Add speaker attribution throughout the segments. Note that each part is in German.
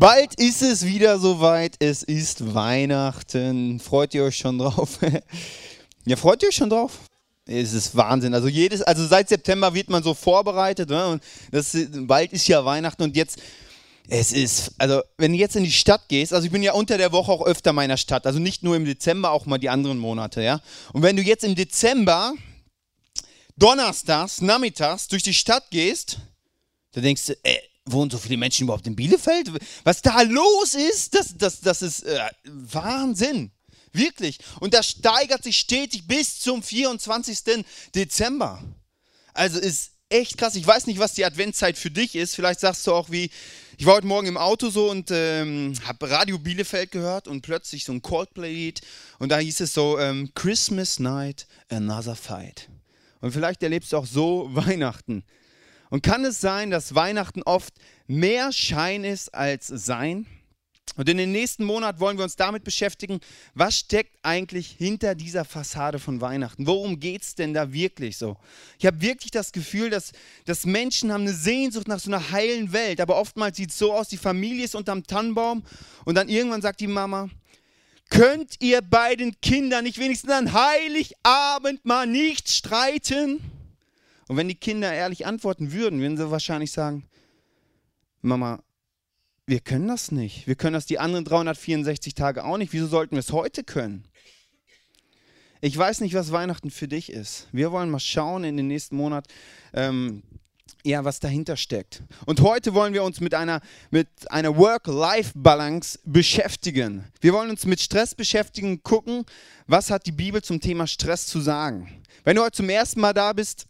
Speaker 1: Bald ist es wieder soweit. Es ist Weihnachten. Freut ihr euch schon drauf? ja, freut ihr euch schon drauf? Es ist Wahnsinn. Also jedes, also seit September wird man so vorbereitet. Ne? Und das, bald ist ja Weihnachten und jetzt, es ist, also wenn du jetzt in die Stadt gehst, also ich bin ja unter der Woche auch öfter meiner Stadt, also nicht nur im Dezember, auch mal die anderen Monate, ja. Und wenn du jetzt im Dezember donnerstags, nachmittags durch die Stadt gehst, da denkst du, ey, wohnen so viele Menschen überhaupt in Bielefeld? Was da los ist, das, das, das ist äh, Wahnsinn. Wirklich. Und das steigert sich stetig bis zum 24. Dezember. Also ist echt krass. Ich weiß nicht, was die Adventszeit für dich ist. Vielleicht sagst du auch wie, ich war heute Morgen im Auto so und ähm, habe Radio Bielefeld gehört und plötzlich so ein Coldplay-Lied und da hieß es so, ähm, Christmas Night, Another Fight. Und vielleicht erlebst du auch so Weihnachten. Und kann es sein, dass Weihnachten oft mehr Schein ist als Sein? Und in den nächsten Monat wollen wir uns damit beschäftigen, was steckt eigentlich hinter dieser Fassade von Weihnachten? Worum geht es denn da wirklich so? Ich habe wirklich das Gefühl, dass, dass Menschen haben eine Sehnsucht nach so einer heilen Welt, aber oftmals sieht es so aus, die Familie ist unterm Tannenbaum und dann irgendwann sagt die Mama, könnt ihr beiden Kindern nicht wenigstens an Heiligabend mal nicht streiten? Und wenn die Kinder ehrlich antworten würden, würden sie wahrscheinlich sagen, Mama, wir können das nicht. Wir können das die anderen 364 Tage auch nicht. Wieso sollten wir es heute können? Ich weiß nicht, was Weihnachten für dich ist. Wir wollen mal schauen in den nächsten Monat, ähm, ja, was dahinter steckt. Und heute wollen wir uns mit einer, mit einer Work-Life-Balance beschäftigen. Wir wollen uns mit Stress beschäftigen, gucken, was hat die Bibel zum Thema Stress zu sagen. Wenn du heute zum ersten Mal da bist,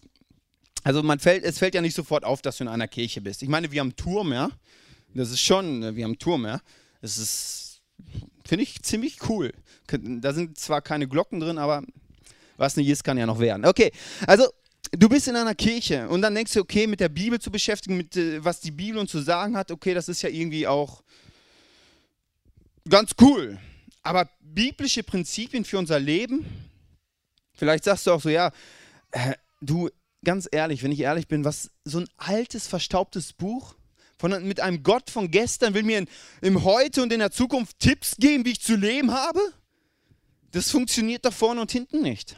Speaker 1: also man fällt, es fällt ja nicht sofort auf, dass du in einer Kirche bist. Ich meine, wir haben Turm, ja. Das ist schon, wir haben Turm, ja. Das ist, finde ich, ziemlich cool. Da sind zwar keine Glocken drin, aber was nicht ist, kann ja noch werden. Okay, also du bist in einer Kirche und dann denkst du, okay, mit der Bibel zu beschäftigen, mit äh, was die Bibel uns zu sagen hat, okay, das ist ja irgendwie auch ganz cool. Aber biblische Prinzipien für unser Leben, vielleicht sagst du auch so, ja, äh, du, ganz ehrlich, wenn ich ehrlich bin, was so ein altes, verstaubtes Buch von, mit einem Gott von gestern will mir in, im Heute und in der Zukunft Tipps geben, wie ich zu leben habe? Das funktioniert da vorne und hinten nicht.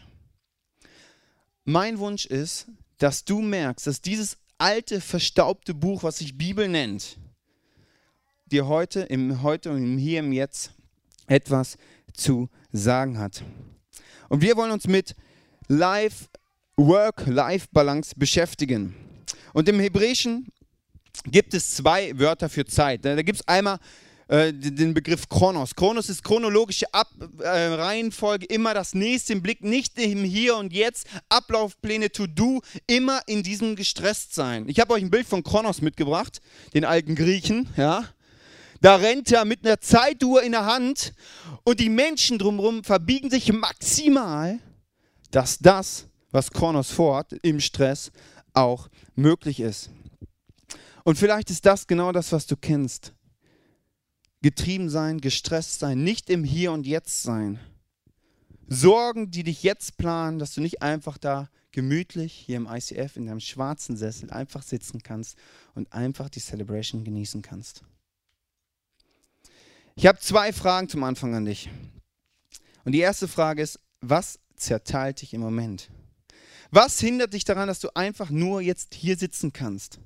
Speaker 1: Mein Wunsch ist, dass du merkst, dass dieses alte, verstaubte Buch, was sich Bibel nennt, dir heute, im Heute und im Hier, im Jetzt etwas zu sagen hat. Und wir wollen uns mit Life Work-Life-Balance beschäftigen. Und im Hebräischen gibt es zwei Wörter für Zeit. Da gibt es einmal äh, den Begriff Chronos. Chronos ist chronologische Ab äh, Reihenfolge, immer das nächste im Blick, nicht im Hier und Jetzt, Ablaufpläne, To-Do, immer in diesem Gestresstsein. Ich habe euch ein Bild von Chronos mitgebracht, den alten Griechen, ja. Da rennt er mit einer Zeituhr in der Hand und die Menschen drumherum verbiegen sich maximal, dass das was Kronos vorhat, im Stress auch möglich ist. Und vielleicht ist das genau das, was du kennst. Getrieben sein, gestresst sein, nicht im Hier und Jetzt sein. Sorgen, die dich jetzt planen, dass du nicht einfach da gemütlich hier im ICF in deinem schwarzen Sessel einfach sitzen kannst und einfach die Celebration genießen kannst. Ich habe zwei Fragen zum Anfang an dich. Und die erste Frage ist, was zerteilt dich im Moment? Was hindert dich daran, dass du einfach nur jetzt hier sitzen kannst?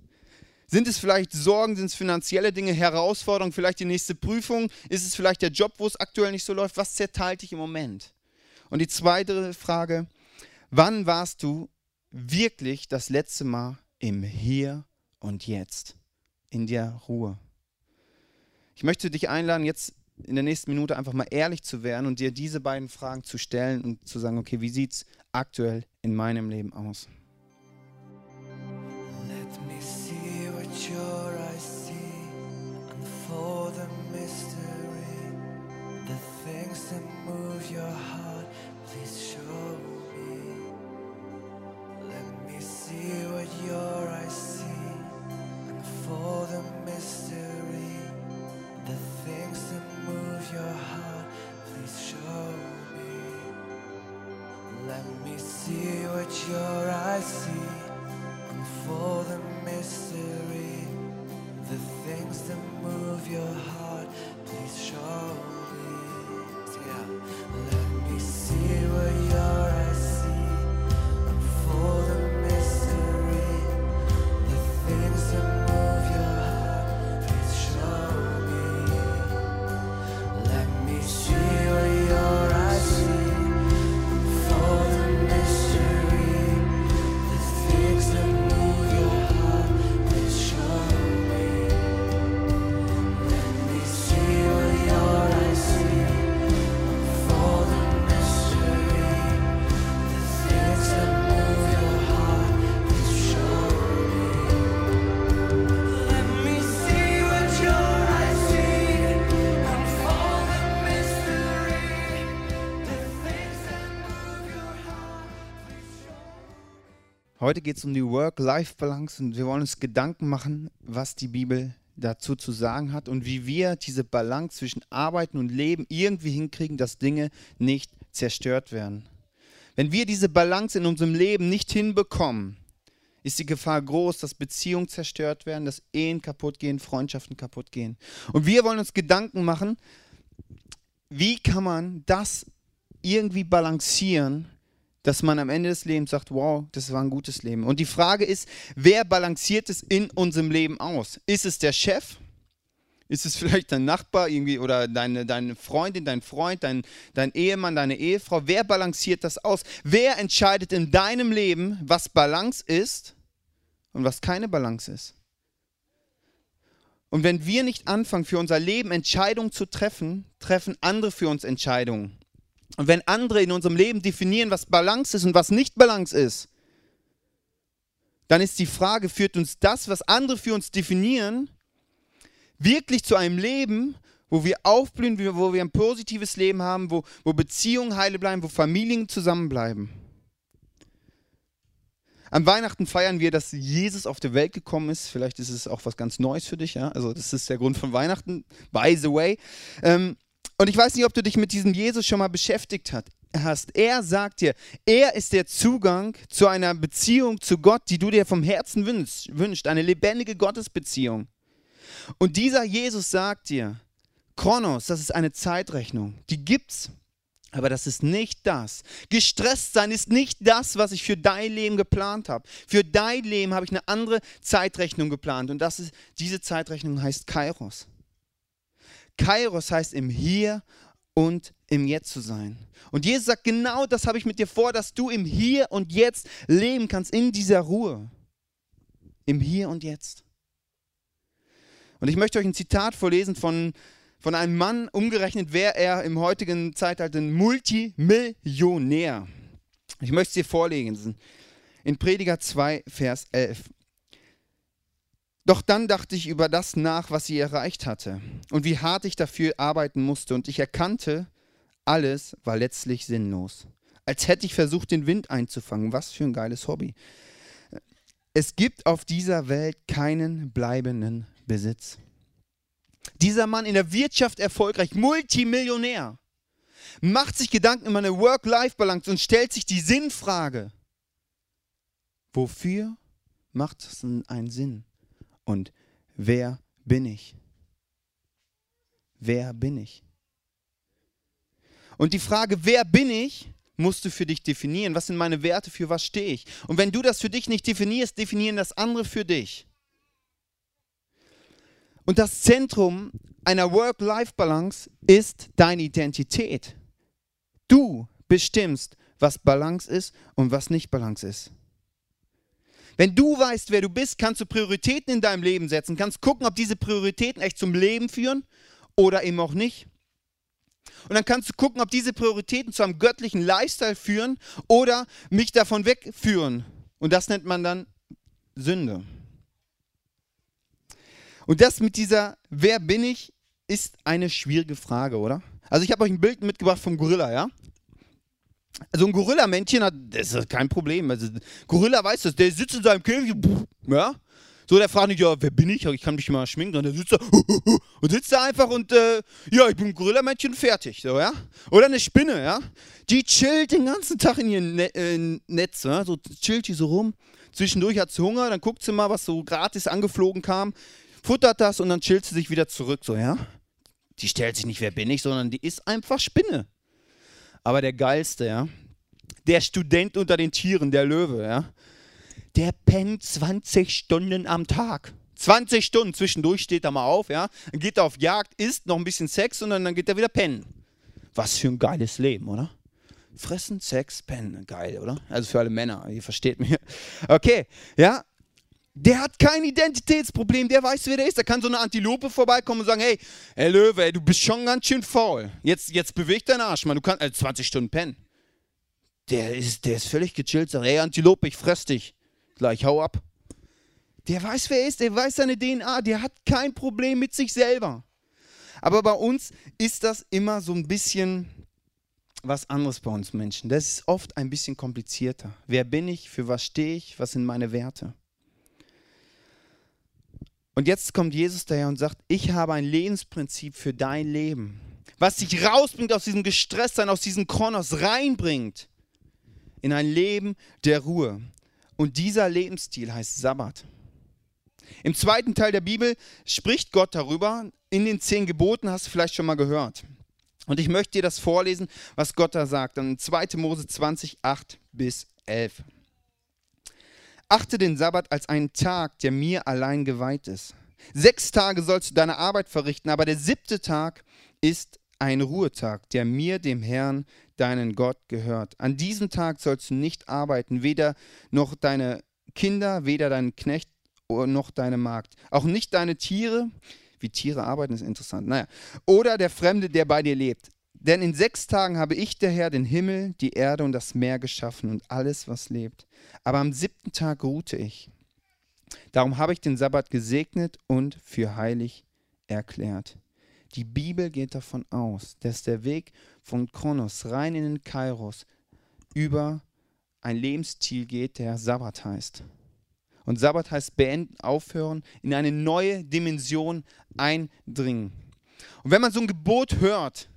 Speaker 1: Sind es vielleicht Sorgen, sind es finanzielle Dinge, Herausforderungen, vielleicht die nächste Prüfung? Ist es vielleicht der Job, wo es aktuell nicht so läuft? Was zerteilt dich im Moment? Und die zweite Frage, wann warst du wirklich das letzte Mal im Hier und Jetzt, in der Ruhe? Ich möchte dich einladen, jetzt in der nächsten Minute einfach mal ehrlich zu werden und dir diese beiden Fragen zu stellen und zu sagen, okay, wie sieht es aktuell in meinem Leben aus? Heute geht es um die Work-Life-Balance und wir wollen uns Gedanken machen, was die Bibel dazu zu sagen hat und wie wir diese Balance zwischen Arbeiten und Leben irgendwie hinkriegen, dass Dinge nicht zerstört werden. Wenn wir diese Balance in unserem Leben nicht hinbekommen, ist die Gefahr groß, dass Beziehungen zerstört werden, dass Ehen kaputt gehen, Freundschaften kaputt gehen. Und wir wollen uns Gedanken machen, wie kann man das irgendwie balancieren, dass man am Ende des Lebens sagt, wow, das war ein gutes Leben. Und die Frage ist, wer balanciert es in unserem Leben aus? Ist es der Chef? Ist es vielleicht dein Nachbar irgendwie oder deine, deine Freundin, dein Freund, dein, dein Ehemann, deine Ehefrau? Wer balanciert das aus? Wer entscheidet in deinem Leben, was Balance ist und was keine Balance ist? Und wenn wir nicht anfangen, für unser Leben Entscheidungen zu treffen, treffen andere für uns Entscheidungen. Und wenn andere in unserem Leben definieren, was Balance ist und was nicht Balance ist, dann ist die Frage, führt uns das, was andere für uns definieren, wirklich zu einem Leben, wo wir aufblühen, wo wir ein positives Leben haben, wo, wo Beziehungen heile bleiben, wo Familien zusammenbleiben. Am Weihnachten feiern wir, dass Jesus auf die Welt gekommen ist. Vielleicht ist es auch was ganz Neues für dich. Ja? Also das ist der Grund von Weihnachten, by the way. Ähm, und ich weiß nicht, ob du dich mit diesem Jesus schon mal beschäftigt hast. Er sagt dir, er ist der Zugang zu einer Beziehung zu Gott, die du dir vom Herzen wünschst, wünscht, eine lebendige Gottesbeziehung. Und dieser Jesus sagt dir, Kronos, das ist eine Zeitrechnung, die gibt's, aber das ist nicht das. Gestresst sein ist nicht das, was ich für dein Leben geplant habe. Für dein Leben habe ich eine andere Zeitrechnung geplant und das ist diese Zeitrechnung heißt Kairos. Kairos heißt im Hier und im Jetzt zu sein. Und Jesus sagt, genau das habe ich mit dir vor, dass du im Hier und Jetzt leben kannst, in dieser Ruhe. Im Hier und Jetzt. Und ich möchte euch ein Zitat vorlesen von, von einem Mann, umgerechnet wäre er im heutigen Zeitalter ein Multimillionär. Ich möchte es dir vorlesen. In Prediger 2, Vers 11. Doch dann dachte ich über das nach, was sie erreicht hatte und wie hart ich dafür arbeiten musste und ich erkannte, alles war letztlich sinnlos. Als hätte ich versucht, den Wind einzufangen. Was für ein geiles Hobby. Es gibt auf dieser Welt keinen bleibenden Besitz. Dieser Mann in der Wirtschaft erfolgreich, Multimillionär, macht sich Gedanken über eine Work-Life-Balance und stellt sich die Sinnfrage. Wofür macht es einen Sinn? Und wer bin ich? Wer bin ich? Und die Frage, wer bin ich, musst du für dich definieren. Was sind meine Werte? Für was stehe ich? Und wenn du das für dich nicht definierst, definieren das andere für dich. Und das Zentrum einer Work-Life-Balance ist deine Identität. Du bestimmst, was Balance ist und was nicht Balance ist. Wenn du weißt, wer du bist, kannst du Prioritäten in deinem Leben setzen, kannst gucken, ob diese Prioritäten echt zum Leben führen oder eben auch nicht. Und dann kannst du gucken, ob diese Prioritäten zu einem göttlichen Lifestyle führen oder mich davon wegführen. Und das nennt man dann Sünde. Und das mit dieser Wer bin ich ist eine schwierige Frage, oder? Also ich habe euch ein Bild mitgebracht vom Gorilla, ja? Also ein Gorilla-Männchen hat, das ist kein Problem. Also Gorilla weiß das, der sitzt in seinem Käfig, ja. So, der fragt nicht, ja, wer bin ich? Ich kann mich mal schminken. Und der sitzt da und sitzt da einfach und, äh, ja, ich bin ein Gorilla-Männchen, fertig, so, ja. Oder eine Spinne, ja. Die chillt den ganzen Tag in ihrem ne äh, Netz, ja? so chillt die so rum. Zwischendurch hat sie Hunger, dann guckt sie mal, was so gratis angeflogen kam, futtert das und dann chillt sie sich wieder zurück, so, ja. Die stellt sich nicht, wer bin ich, sondern die ist einfach Spinne. Aber der geilste, ja, der Student unter den Tieren, der Löwe, ja, der pennt 20 Stunden am Tag. 20 Stunden zwischendurch steht er mal auf, ja, dann geht er auf Jagd, isst noch ein bisschen Sex und dann geht er wieder pennen. Was für ein geiles Leben, oder? Fressen, Sex, pennen, geil, oder? Also für alle Männer, ihr versteht mich. Okay, ja, der hat kein Identitätsproblem, der weiß, wer der ist. Da kann so eine Antilope vorbeikommen und sagen, hey, hey Löwe, ey, du bist schon ganz schön faul. Jetzt, jetzt beweg deinen Arsch, man. Du kannst also 20 Stunden pennen. Der ist, der ist völlig gechillt, sagt, hey Antilope, ich fress dich. Gleich, hau ab. Der weiß, wer er ist, der weiß seine DNA, der hat kein Problem mit sich selber. Aber bei uns ist das immer so ein bisschen was anderes bei uns Menschen. Das ist oft ein bisschen komplizierter. Wer bin ich? Für was stehe ich? Was sind meine Werte? Und jetzt kommt Jesus daher und sagt, ich habe ein Lebensprinzip für dein Leben, was dich rausbringt aus diesem Gestresstsein, aus diesem Kronos, reinbringt in ein Leben der Ruhe. Und dieser Lebensstil heißt Sabbat. Im zweiten Teil der Bibel spricht Gott darüber. In den zehn Geboten hast du vielleicht schon mal gehört. Und ich möchte dir das vorlesen, was Gott da sagt. Dann 2. Mose 20, 8 bis 11. Achte den Sabbat als einen Tag, der mir allein geweiht ist. Sechs Tage sollst du deine Arbeit verrichten, aber der siebte Tag ist ein Ruhetag, der mir, dem Herrn, deinen Gott gehört. An diesem Tag sollst du nicht arbeiten, weder noch deine Kinder, weder dein Knecht noch deine Magd, auch nicht deine Tiere. Wie Tiere arbeiten ist interessant. Naja, oder der Fremde, der bei dir lebt. Denn in sechs Tagen habe ich der Herr den Himmel, die Erde und das Meer geschaffen und alles, was lebt. Aber am siebten Tag ruhte ich. Darum habe ich den Sabbat gesegnet und für heilig erklärt. Die Bibel geht davon aus, dass der Weg von Kronos rein in den Kairos über ein Lebensstil geht, der Sabbat heißt. Und Sabbat heißt beenden, aufhören, in eine neue Dimension eindringen. Und wenn man so ein Gebot hört,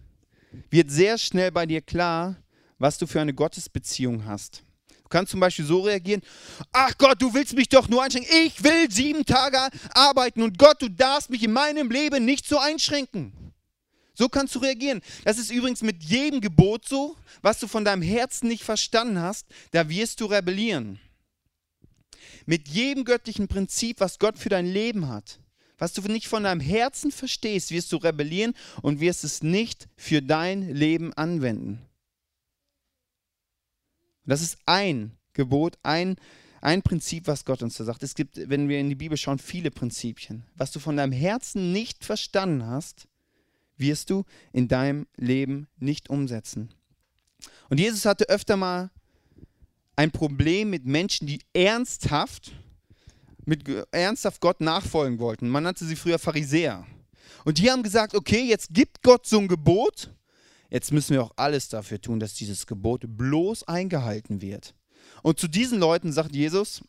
Speaker 1: wird sehr schnell bei dir klar, was du für eine Gottesbeziehung hast. Du kannst zum Beispiel so reagieren, ach Gott, du willst mich doch nur einschränken. Ich will sieben Tage arbeiten und Gott, du darfst mich in meinem Leben nicht so einschränken. So kannst du reagieren. Das ist übrigens mit jedem Gebot so, was du von deinem Herzen nicht verstanden hast, da wirst du rebellieren. Mit jedem göttlichen Prinzip, was Gott für dein Leben hat, was du nicht von deinem Herzen verstehst, wirst du rebellieren und wirst es nicht für dein Leben anwenden. Das ist ein Gebot, ein, ein Prinzip, was Gott uns da sagt. Es gibt, wenn wir in die Bibel schauen, viele Prinzipien. Was du von deinem Herzen nicht verstanden hast, wirst du in deinem Leben nicht umsetzen. Und Jesus hatte öfter mal ein Problem mit Menschen, die ernsthaft mit ernsthaft Gott nachfolgen wollten. Man nannte sie früher Pharisäer. Und die haben gesagt, okay, jetzt gibt Gott so ein Gebot, jetzt müssen wir auch alles dafür tun, dass dieses Gebot bloß eingehalten wird. Und zu diesen Leuten sagt Jesus,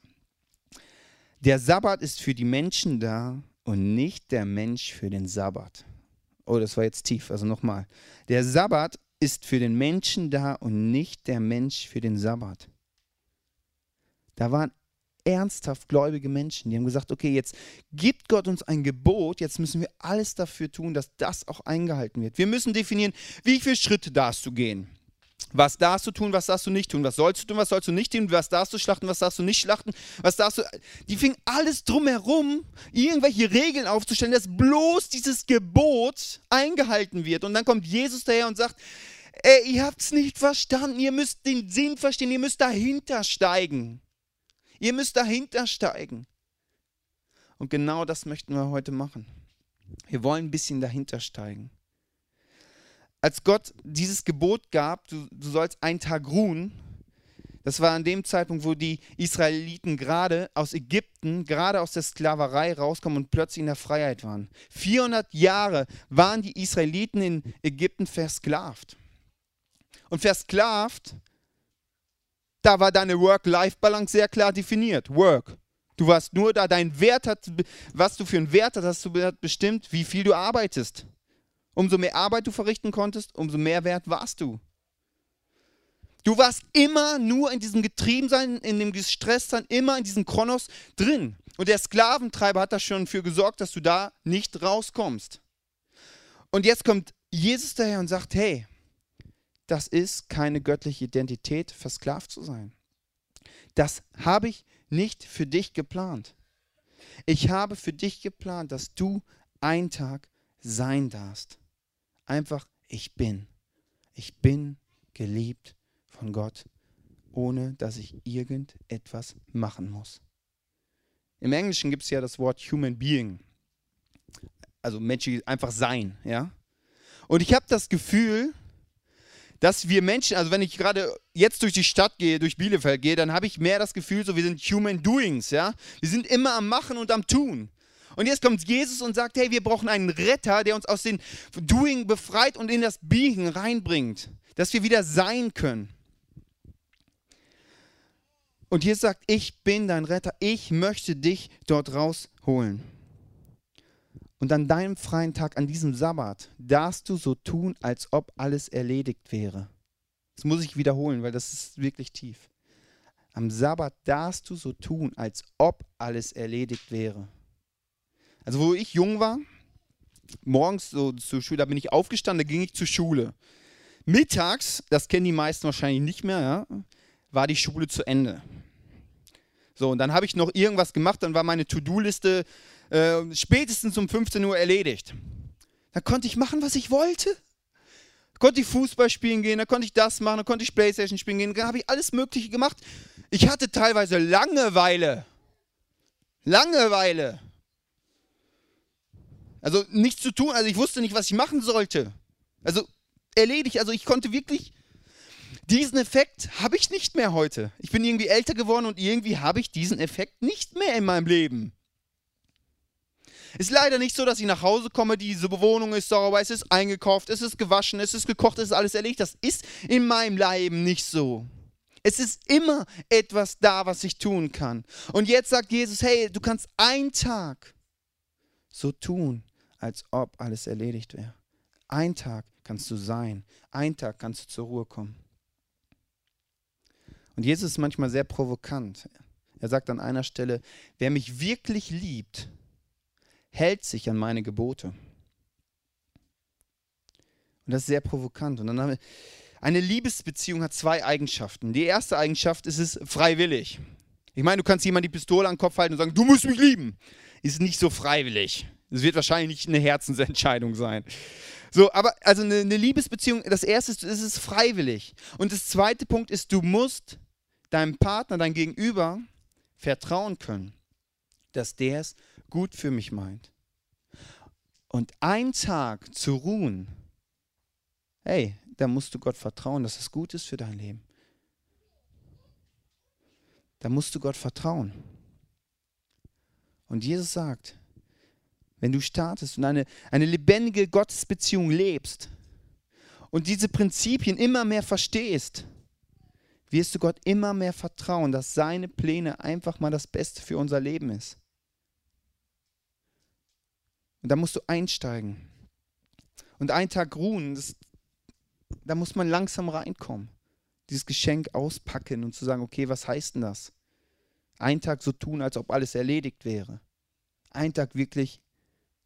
Speaker 1: der Sabbat ist für die Menschen da und nicht der Mensch für den Sabbat. Oh, das war jetzt tief, also nochmal. Der Sabbat ist für den Menschen da und nicht der Mensch für den Sabbat. Da waren ernsthaft gläubige Menschen, die haben gesagt, okay, jetzt gibt Gott uns ein Gebot, jetzt müssen wir alles dafür tun, dass das auch eingehalten wird. Wir müssen definieren, wie viele Schritte darfst du gehen. Was darfst du tun, was darfst du nicht tun? Was sollst du tun, was sollst du nicht tun? Was darfst du schlachten, was darfst du nicht schlachten? Was darfst du. Die fingen alles drumherum, irgendwelche Regeln aufzustellen, dass bloß dieses Gebot eingehalten wird. Und dann kommt Jesus daher und sagt: Ey, ihr habt es nicht verstanden, ihr müsst den Sinn verstehen, ihr müsst dahinter steigen. Ihr müsst dahinter steigen. Und genau das möchten wir heute machen. Wir wollen ein bisschen dahinter steigen. Als Gott dieses Gebot gab, du, du sollst einen Tag ruhen, das war an dem Zeitpunkt, wo die Israeliten gerade aus Ägypten, gerade aus der Sklaverei rauskommen und plötzlich in der Freiheit waren. 400 Jahre waren die Israeliten in Ägypten versklavt. Und versklavt da war deine Work-Life-Balance sehr klar definiert. Work. Du warst nur da, dein Wert hat, was du für einen Wert hast, hast du bestimmt, wie viel du arbeitest. Umso mehr Arbeit du verrichten konntest, umso mehr wert warst du. Du warst immer nur in diesem Getriebensein, in dem Gestresstsein, immer in diesem Kronos drin. Und der Sklaventreiber hat da schon für gesorgt, dass du da nicht rauskommst. Und jetzt kommt Jesus daher und sagt, hey, das ist keine göttliche Identität, versklavt zu sein. Das habe ich nicht für dich geplant. Ich habe für dich geplant, dass du einen Tag sein darfst. Einfach, ich bin. Ich bin geliebt von Gott, ohne dass ich irgendetwas machen muss. Im Englischen gibt es ja das Wort Human Being. Also menschlich einfach sein, ja. Und ich habe das Gefühl, dass wir Menschen, also wenn ich gerade jetzt durch die Stadt gehe, durch Bielefeld gehe, dann habe ich mehr das Gefühl, so wir sind Human Doings, ja. Wir sind immer am Machen und am Tun. Und jetzt kommt Jesus und sagt, hey, wir brauchen einen Retter, der uns aus dem Doing befreit und in das Being reinbringt, dass wir wieder sein können. Und Jesus sagt, ich bin dein Retter, ich möchte dich dort rausholen. Und an deinem freien Tag, an diesem Sabbat, darfst du so tun, als ob alles erledigt wäre. Das muss ich wiederholen, weil das ist wirklich tief. Am Sabbat darfst du so tun, als ob alles erledigt wäre. Also wo ich jung war, morgens so zur Schule, da bin ich aufgestanden, da ging ich zur Schule. Mittags, das kennen die meisten wahrscheinlich nicht mehr, ja, war die Schule zu Ende. So, und dann habe ich noch irgendwas gemacht, dann war meine To-Do-Liste äh, spätestens um 15 Uhr erledigt. Dann konnte ich machen, was ich wollte. Da konnte ich Fußball spielen gehen, da konnte ich das machen, da konnte ich Playstation spielen gehen, da habe ich alles Mögliche gemacht. Ich hatte teilweise Langeweile. Langeweile. Also nichts zu tun, also ich wusste nicht, was ich machen sollte. Also erledigt, also ich konnte wirklich diesen Effekt habe ich nicht mehr heute. Ich bin irgendwie älter geworden und irgendwie habe ich diesen Effekt nicht mehr in meinem Leben. Ist leider nicht so, dass ich nach Hause komme, diese Wohnung ist sauber, es ist eingekauft, es ist gewaschen, es ist gekocht, es ist alles erledigt. Das ist in meinem Leben nicht so. Es ist immer etwas da, was ich tun kann. Und jetzt sagt Jesus, hey, du kannst einen Tag so tun, als ob alles erledigt wäre. Ein Tag kannst du sein. Ein Tag kannst du zur Ruhe kommen. Und Jesus ist manchmal sehr provokant. Er sagt an einer Stelle, wer mich wirklich liebt, hält sich an meine Gebote. Und das ist sehr provokant. Und dann haben wir, eine Liebesbeziehung hat zwei Eigenschaften. Die erste Eigenschaft ist es freiwillig. Ich meine, du kannst jemand die Pistole an den Kopf halten und sagen, du musst mich lieben. Ist nicht so freiwillig. Es wird wahrscheinlich nicht eine Herzensentscheidung sein. So, aber also eine, eine Liebesbeziehung, das erste ist, ist es freiwillig. Und das zweite Punkt ist, du musst deinem Partner, dein Gegenüber vertrauen können, dass der es gut für mich meint. Und einen Tag zu ruhen, hey, da musst du Gott vertrauen, dass es gut ist für dein Leben. Da musst du Gott vertrauen. Und Jesus sagt, wenn du startest und eine, eine lebendige Gottesbeziehung lebst und diese Prinzipien immer mehr verstehst, wirst du Gott immer mehr vertrauen, dass seine Pläne einfach mal das Beste für unser Leben ist. Und da musst du einsteigen. Und einen Tag ruhen, das, da muss man langsam reinkommen. Dieses Geschenk auspacken und zu sagen, okay, was heißt denn das? Einen Tag so tun, als ob alles erledigt wäre. Einen Tag wirklich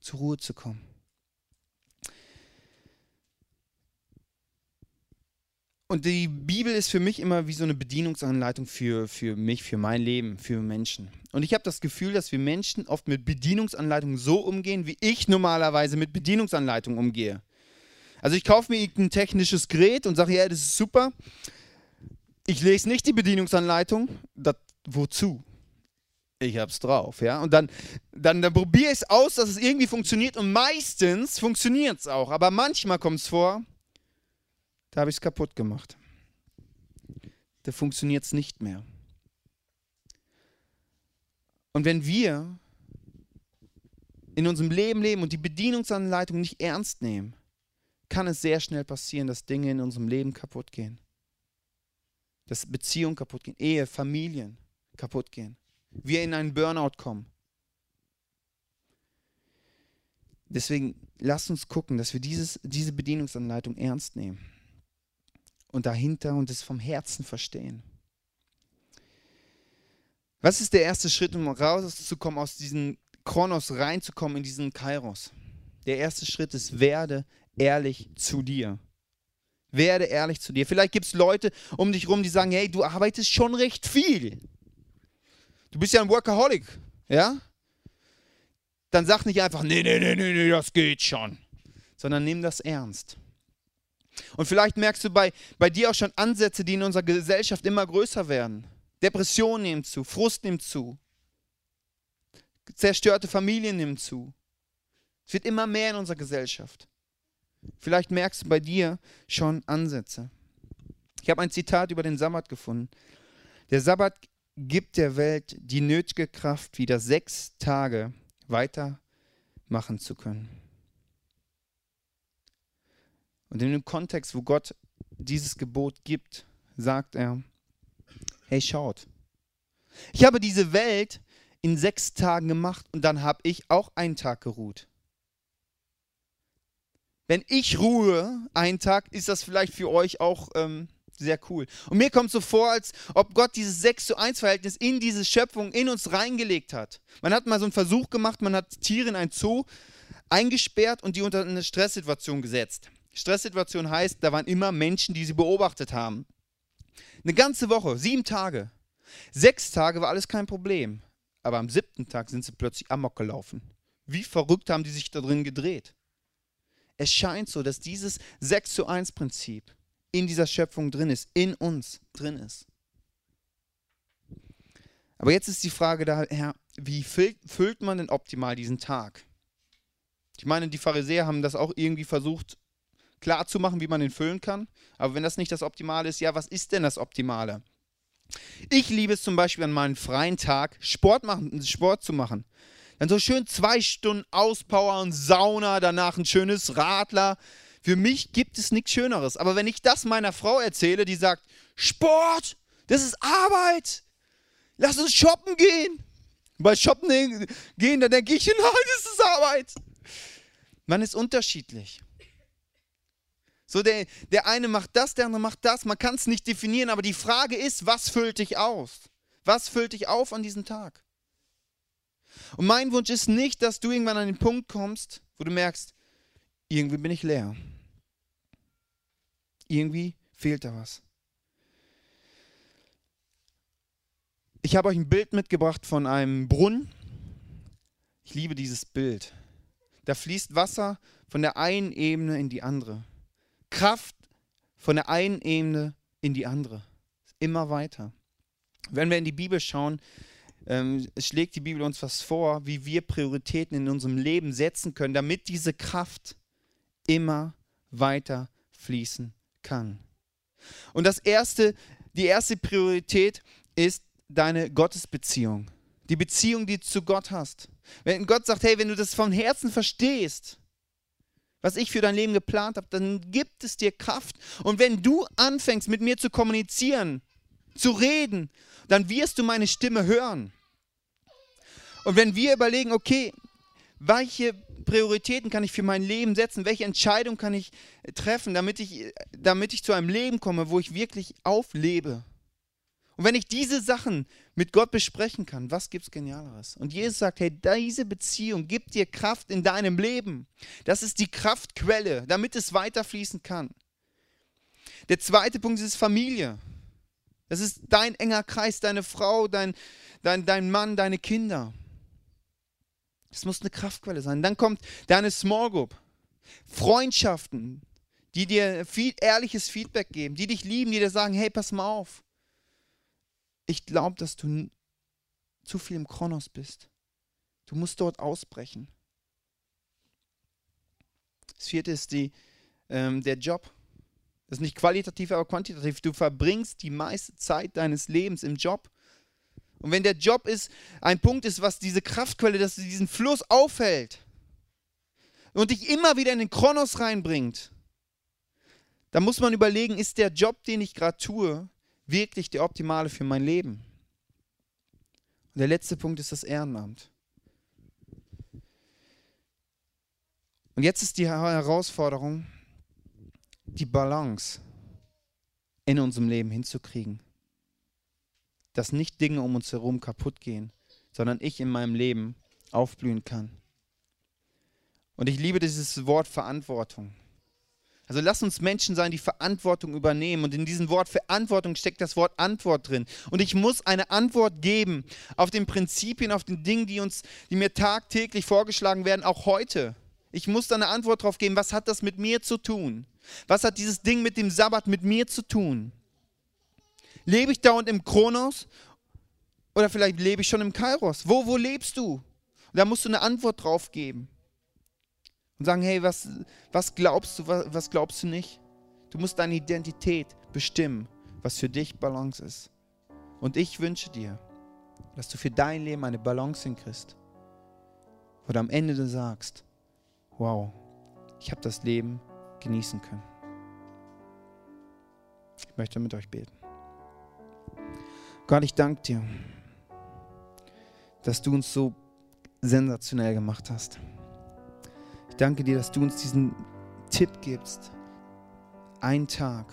Speaker 1: zur Ruhe zu kommen. Und die Bibel ist für mich immer wie so eine Bedienungsanleitung für, für mich, für mein Leben, für Menschen. Und ich habe das Gefühl, dass wir Menschen oft mit Bedienungsanleitungen so umgehen, wie ich normalerweise mit Bedienungsanleitungen umgehe. Also ich kaufe mir irgendein technisches Gerät und sage, ja, das ist super. Ich lese nicht die Bedienungsanleitung. Das, wozu? Ich hab's drauf, ja. Und dann, dann, dann probiere ich es aus, dass es irgendwie funktioniert. Und meistens funktioniert es auch. Aber manchmal kommt es vor, da habe ich es kaputt gemacht. Da funktioniert es nicht mehr. Und wenn wir in unserem Leben leben und die Bedienungsanleitung nicht ernst nehmen, kann es sehr schnell passieren, dass Dinge in unserem Leben kaputt gehen. Dass Beziehungen kaputt gehen, Ehe, Familien kaputt gehen. Wir in einen Burnout kommen. Deswegen lasst uns gucken, dass wir dieses, diese Bedienungsanleitung ernst nehmen und dahinter und es vom Herzen verstehen. Was ist der erste Schritt, um rauszukommen, aus diesem Kronos reinzukommen in diesen Kairos? Der erste Schritt ist, werde ehrlich zu dir. Werde ehrlich zu dir. Vielleicht gibt es Leute um dich rum, die sagen, hey, du arbeitest schon recht viel. Du bist ja ein Workaholic, ja? Dann sag nicht einfach, nee, nee, nee, nee, nee, das geht schon. Sondern nimm das ernst. Und vielleicht merkst du bei, bei dir auch schon Ansätze, die in unserer Gesellschaft immer größer werden. Depressionen nehmen zu, Frust nimmt zu, zerstörte Familien nehmen zu. Es wird immer mehr in unserer Gesellschaft. Vielleicht merkst du bei dir schon Ansätze. Ich habe ein Zitat über den Sabbat gefunden. Der Sabbat gibt der Welt die nötige Kraft, wieder sechs Tage weiter machen zu können. Und in dem Kontext, wo Gott dieses Gebot gibt, sagt er, hey schaut, ich habe diese Welt in sechs Tagen gemacht und dann habe ich auch einen Tag geruht. Wenn ich ruhe einen Tag, ist das vielleicht für euch auch ähm, sehr cool. Und mir kommt so vor, als ob Gott dieses 6 zu 1 Verhältnis in diese Schöpfung in uns reingelegt hat. Man hat mal so einen Versuch gemacht, man hat Tiere in ein Zoo eingesperrt und die unter eine Stresssituation gesetzt. Stresssituation heißt, da waren immer Menschen, die sie beobachtet haben. Eine ganze Woche, sieben Tage. Sechs Tage war alles kein Problem. Aber am siebten Tag sind sie plötzlich amok gelaufen. Wie verrückt haben die sich da drin gedreht. Es scheint so, dass dieses 6 zu 1 Prinzip in dieser Schöpfung drin ist, in uns drin ist. Aber jetzt ist die Frage daher, wie füllt man denn optimal diesen Tag? Ich meine, die Pharisäer haben das auch irgendwie versucht klar zu machen, wie man ihn füllen kann. Aber wenn das nicht das Optimale ist, ja, was ist denn das Optimale? Ich liebe es zum Beispiel an meinem freien Tag, Sport, machen, Sport zu machen. Dann so schön zwei Stunden Auspower und Sauna, danach ein schönes Radler. Für mich gibt es nichts Schöneres. Aber wenn ich das meiner Frau erzähle, die sagt, Sport, das ist Arbeit. Lass uns shoppen gehen. Bei Shoppen gehen, da denke ich, nein, das ist Arbeit. Man ist unterschiedlich. So, der, der eine macht das, der andere macht das. Man kann es nicht definieren, aber die Frage ist, was füllt dich aus? Was füllt dich auf an diesem Tag? Und mein Wunsch ist nicht, dass du irgendwann an den Punkt kommst, wo du merkst, irgendwie bin ich leer. Irgendwie fehlt da was. Ich habe euch ein Bild mitgebracht von einem Brunnen. Ich liebe dieses Bild. Da fließt Wasser von der einen Ebene in die andere. Kraft von der einen Ebene in die andere. Immer weiter. Wenn wir in die Bibel schauen, ähm, schlägt die Bibel uns was vor, wie wir Prioritäten in unserem Leben setzen können, damit diese Kraft immer weiter fließen kann. Und das erste, die erste Priorität ist deine Gottesbeziehung. Die Beziehung, die du zu Gott hast. Wenn Gott sagt, hey, wenn du das von Herzen verstehst, was ich für dein Leben geplant habe, dann gibt es dir Kraft. Und wenn du anfängst, mit mir zu kommunizieren, zu reden, dann wirst du meine Stimme hören. Und wenn wir überlegen, okay, welche Prioritäten kann ich für mein Leben setzen, welche Entscheidung kann ich treffen, damit ich, damit ich zu einem Leben komme, wo ich wirklich auflebe, und wenn ich diese Sachen mit Gott besprechen kann, was gibt es Genialeres? Und Jesus sagt, hey, diese Beziehung gibt dir Kraft in deinem Leben. Das ist die Kraftquelle, damit es weiterfließen kann. Der zweite Punkt ist Familie. Das ist dein enger Kreis, deine Frau, dein, dein, dein Mann, deine Kinder. Das muss eine Kraftquelle sein. Dann kommt deine Small Group. Freundschaften, die dir viel ehrliches Feedback geben, die dich lieben, die dir sagen, hey, pass mal auf ich glaube, dass du zu viel im Kronos bist. Du musst dort ausbrechen. Das vierte ist die, ähm, der Job. Das ist nicht qualitativ, aber quantitativ. Du verbringst die meiste Zeit deines Lebens im Job. Und wenn der Job ist, ein Punkt ist, was diese Kraftquelle, dass sie diesen Fluss aufhält und dich immer wieder in den Kronos reinbringt, dann muss man überlegen, ist der Job, den ich gerade tue, wirklich der optimale für mein Leben? Und der letzte Punkt ist das Ehrenamt. Und jetzt ist die Herausforderung, die Balance in unserem Leben hinzukriegen. Dass nicht Dinge um uns herum kaputt gehen, sondern ich in meinem Leben aufblühen kann. Und ich liebe dieses Wort Verantwortung. Also lass uns Menschen sein, die Verantwortung übernehmen. Und in diesem Wort Verantwortung steckt das Wort Antwort drin. Und ich muss eine Antwort geben auf den Prinzipien, auf den Dingen, die uns, die mir tagtäglich vorgeschlagen werden, auch heute. Ich muss da eine Antwort drauf geben. Was hat das mit mir zu tun? Was hat dieses Ding mit dem Sabbat mit mir zu tun? Lebe ich dauernd im Kronos oder vielleicht lebe ich schon im Kairos? Wo, wo lebst du? Da musst du eine Antwort drauf geben und sagen, hey, was, was glaubst du, was, was glaubst du nicht? Du musst deine Identität bestimmen, was für dich Balance ist. Und ich wünsche dir, dass du für dein Leben eine Balance hinkriegst, wo du am Ende du sagst, wow, ich habe das Leben genießen können. Ich möchte mit euch beten. Gott, ich danke dir, dass du uns so sensationell gemacht hast. Ich danke dir, dass du uns diesen Tipp gibst, einen Tag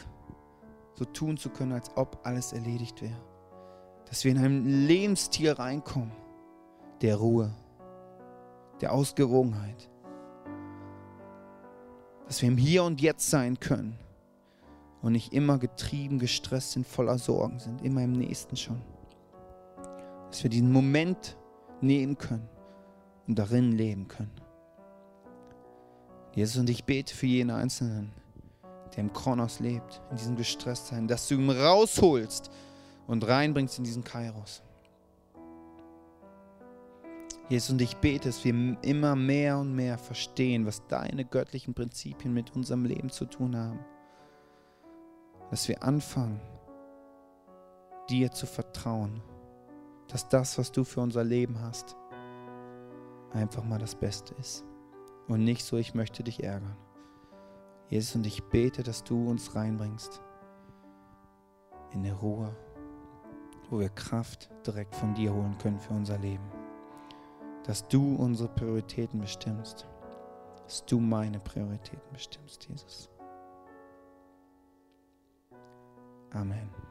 Speaker 1: so tun zu können, als ob alles erledigt wäre. Dass wir in einen Lebensstil reinkommen, der Ruhe, der Ausgewogenheit. Dass wir im Hier und Jetzt sein können und nicht immer getrieben, gestresst sind, voller Sorgen sind, immer im Nächsten schon. Dass wir diesen Moment nehmen können und darin leben können. Jesus, und ich bete für jeden Einzelnen, der im Kronos lebt, in diesem Gestresstsein, dass du ihn rausholst und reinbringst in diesen Kairos. Jesus, und ich bete, dass wir immer mehr und mehr verstehen, was deine göttlichen Prinzipien mit unserem Leben zu tun haben. Dass wir anfangen, dir zu vertrauen, dass das, was du für unser Leben hast, einfach mal das Beste ist. Und nicht so, ich möchte dich ärgern. Jesus, und ich bete, dass du uns reinbringst in eine Ruhe, wo wir Kraft direkt von dir holen können für unser Leben. Dass du unsere Prioritäten bestimmst. Dass du meine Prioritäten bestimmst, Jesus. Amen.